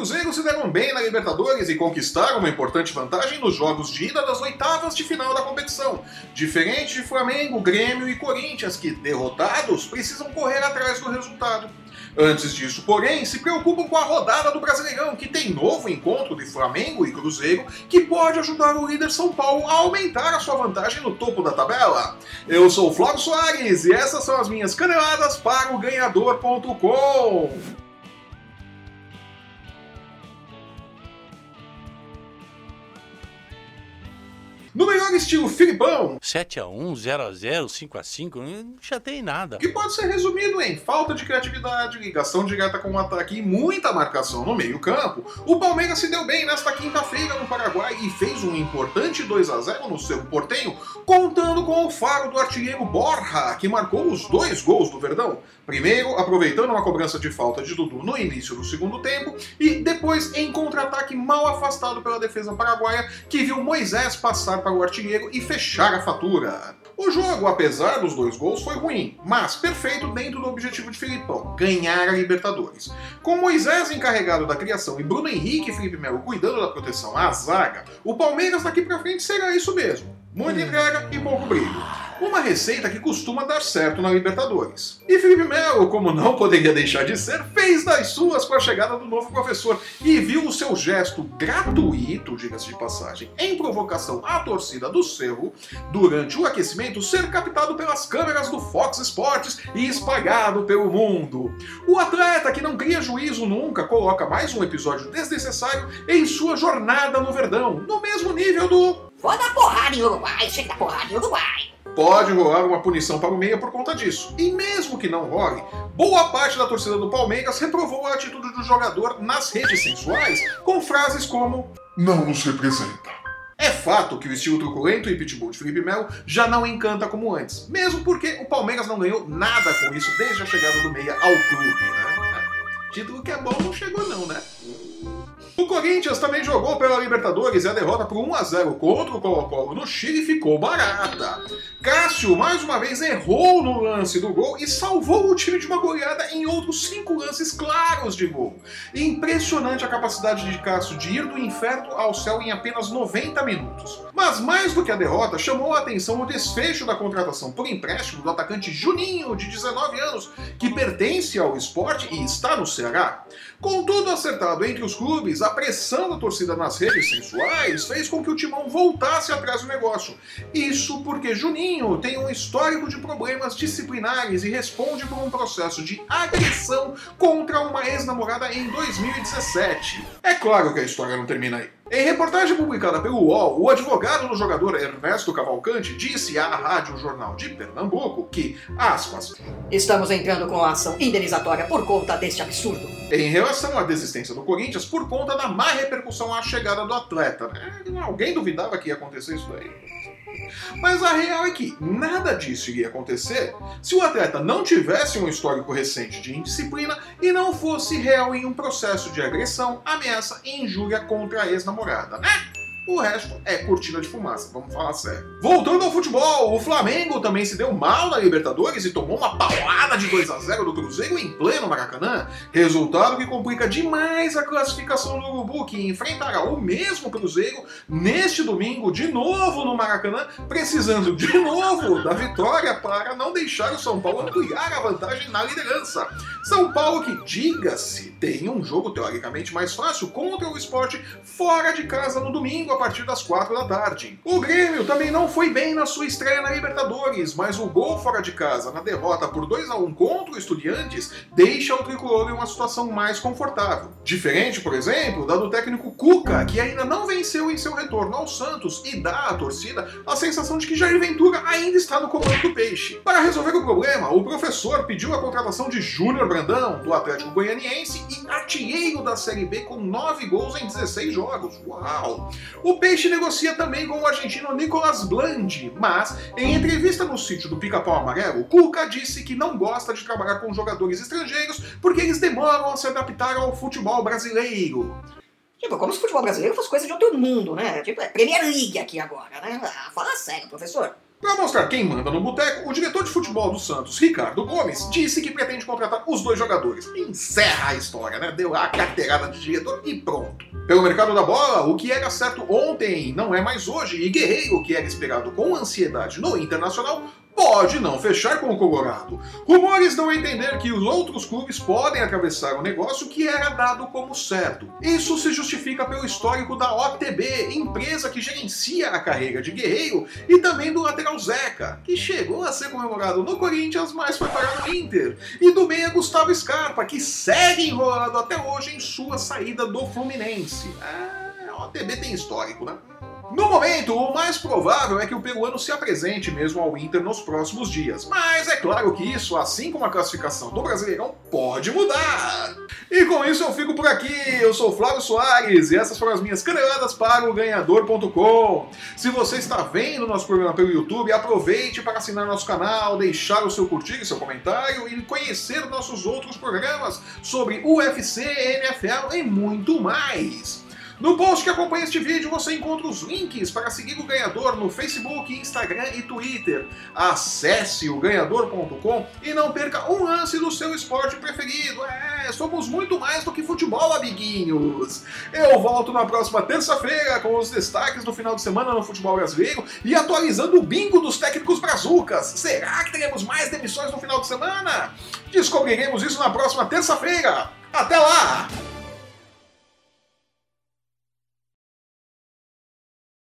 Cruzeiro se deram bem na Libertadores e conquistaram uma importante vantagem nos jogos de ida das oitavas de final da competição. Diferente de Flamengo, Grêmio e Corinthians, que, derrotados, precisam correr atrás do resultado. Antes disso, porém, se preocupam com a rodada do Brasileirão, que tem novo encontro de Flamengo e Cruzeiro, que pode ajudar o líder São Paulo a aumentar a sua vantagem no topo da tabela. Eu sou o Flávio Soares e essas são as minhas caneladas para o ganhador.com. No melhor estilo Filipão, 7x1, 0x0, 5x5, não chatei nada. que pode ser resumido em falta de criatividade, ligação direta com o ataque e muita marcação no meio-campo, o Palmeiras se deu bem nesta quinta-feira no Paraguai e fez um importante 2 a 0 no seu portenho, contando com o faro do artilheiro Borja, que marcou os dois gols do Verdão. Primeiro, aproveitando uma cobrança de falta de Dudu no início do segundo tempo, e depois em contra-ataque mal afastado pela defesa paraguaia, que viu Moisés passar para o artilheiro e fechar a fatura. O jogo, apesar dos dois gols, foi ruim, mas perfeito dentro do objetivo de Filipão, ganhar a Libertadores. Com Moisés encarregado da criação e Bruno Henrique e Felipe Melo cuidando da proteção à zaga, o Palmeiras daqui pra frente será isso mesmo. Muita entrega e pouco brilho. Uma receita que costuma dar certo na Libertadores. E Felipe Melo, como não poderia deixar de ser, fez das suas com a chegada do novo professor e viu o seu gesto gratuito, diga-se de passagem, em provocação à torcida do Cerro, durante o aquecimento, ser captado pelas câmeras do Fox Sports e espalhado pelo mundo. O atleta que não cria juízo nunca coloca mais um episódio desnecessário em sua jornada no Verdão, no mesmo nível do Vou dar porrada em Uruguai, chega da porrada em Uruguai. Pode rolar uma punição para o Meia por conta disso. E mesmo que não role, boa parte da torcida do Palmeiras reprovou a atitude do jogador nas redes sensuais com frases como Não nos representa. é fato que o estilo truculento e pitbull de Felipe Melo já não encanta como antes, mesmo porque o Palmeiras não ganhou nada com isso desde a chegada do Meia ao clube, né? Título que é bom não chegou não, né? Corinthians também jogou pela Libertadores e a derrota por 1 a 0 contra o Colo-Colo no Chile ficou barata. Cássio mais uma vez errou no lance do gol e salvou o time de uma goleada em outros cinco lances claros de gol. Impressionante a capacidade de Cássio de ir do inferno ao céu em apenas 90 minutos. Mas mais do que a derrota, chamou a atenção o desfecho da contratação por empréstimo do atacante Juninho, de 19 anos, que pertence ao esporte e está no Ceará. Com tudo acertado entre os clubes, a pressão da torcida nas redes sensuais fez com que o Timão voltasse atrás do negócio. Isso porque Juninho tem um histórico de problemas disciplinares e responde por um processo de agressão contra uma ex-namorada em 2017. É claro que a história não termina aí. Em reportagem publicada pelo UOL, o advogado do jogador Ernesto Cavalcante disse à Rádio Jornal de Pernambuco que, aspas, Estamos entrando com a ação indenizatória por conta deste absurdo. em relação à desistência do Corinthians por conta da má repercussão à chegada do atleta. né? Alguém duvidava que ia acontecer isso daí? Mas a real é que nada disso iria acontecer se o atleta não tivesse um histórico recente de indisciplina e não fosse réu em um processo de agressão, ameaça e injúria contra a ex-namorada, né? O resto é cortina de fumaça, vamos falar sério. Voltando ao futebol, o Flamengo também se deu mal na Libertadores e tomou uma paulada de 2 a 0 do Cruzeiro em pleno Maracanã. Resultado que complica demais a classificação do Urubu, que enfrentará o mesmo Cruzeiro neste domingo, de novo no Maracanã, precisando de novo da vitória para não deixar o São Paulo ampliar a vantagem na liderança. São Paulo que, diga-se, tem um jogo teoricamente mais fácil contra o esporte fora de casa no domingo, partir das 4 da tarde. O Grêmio também não foi bem na sua estreia na Libertadores, mas o gol fora de casa na derrota por 2 a 1 contra o Estudiantes deixa o tricolor em uma situação mais confortável. Diferente, por exemplo, da do técnico Cuca, que ainda não venceu em seu retorno ao Santos e dá à torcida a sensação de que Jair Ventura ainda está no comando do peixe. Para resolver o problema, o professor pediu a contratação de Júnior Brandão, do Atlético Goianiense e artilheiro da Série B com 9 gols em 16 jogos. Uau! Peixe negocia também com o argentino Nicolas Blandi, mas em entrevista no sítio do Pica-Pau Amarelo, Cuca disse que não gosta de trabalhar com jogadores estrangeiros porque eles demoram a se adaptar ao futebol brasileiro. Tipo, como se o futebol brasileiro fosse coisa de outro mundo, né? Tipo, é Premier League aqui agora, né? Ah, fala sério, professor. Para mostrar quem manda no boteco, o diretor de futebol do Santos, Ricardo Gomes, disse que pretende contratar os dois jogadores. Encerra a história, né? Deu a carteirada de diretor e pronto. Pelo mercado da bola, o que era certo ontem não é mais hoje, e Guerreiro, que era esperado com ansiedade no Internacional, pode não fechar com o Colorado. Rumores dão a entender que os outros clubes podem atravessar o negócio que era dado como certo. Isso se justifica pelo histórico da OTB, empresa que gerencia a carreira de Guerreiro, e também do lateral Zeca, que chegou a ser comemorado no Corinthians, mas foi parar no Inter, e do meia Gustavo Scarpa, que segue enrolado até hoje em sua saída do Fluminense. Ah, a OTB tem histórico, né? No momento, o mais provável é que o peruano se apresente mesmo ao Inter nos próximos dias, mas é claro que isso, assim como a classificação do Brasileirão, pode mudar. E com isso eu fico por aqui. Eu sou Flávio Soares e essas foram as minhas caneladas para o ganhador.com. Se você está vendo nosso programa pelo YouTube, aproveite para assinar nosso canal, deixar o seu curtir e seu comentário e conhecer nossos outros programas sobre UFC, NFL e muito mais. No post que acompanha este vídeo você encontra os links para seguir o ganhador no Facebook, Instagram e Twitter. Acesse o ganhador.com e não perca um lance do seu esporte preferido. É, somos muito mais do que futebol, amiguinhos. Eu volto na próxima terça-feira com os destaques do final de semana no futebol brasileiro e atualizando o bingo dos técnicos brazucas. Será que teremos mais demissões no final de semana? Descobriremos isso na próxima terça-feira. Até lá!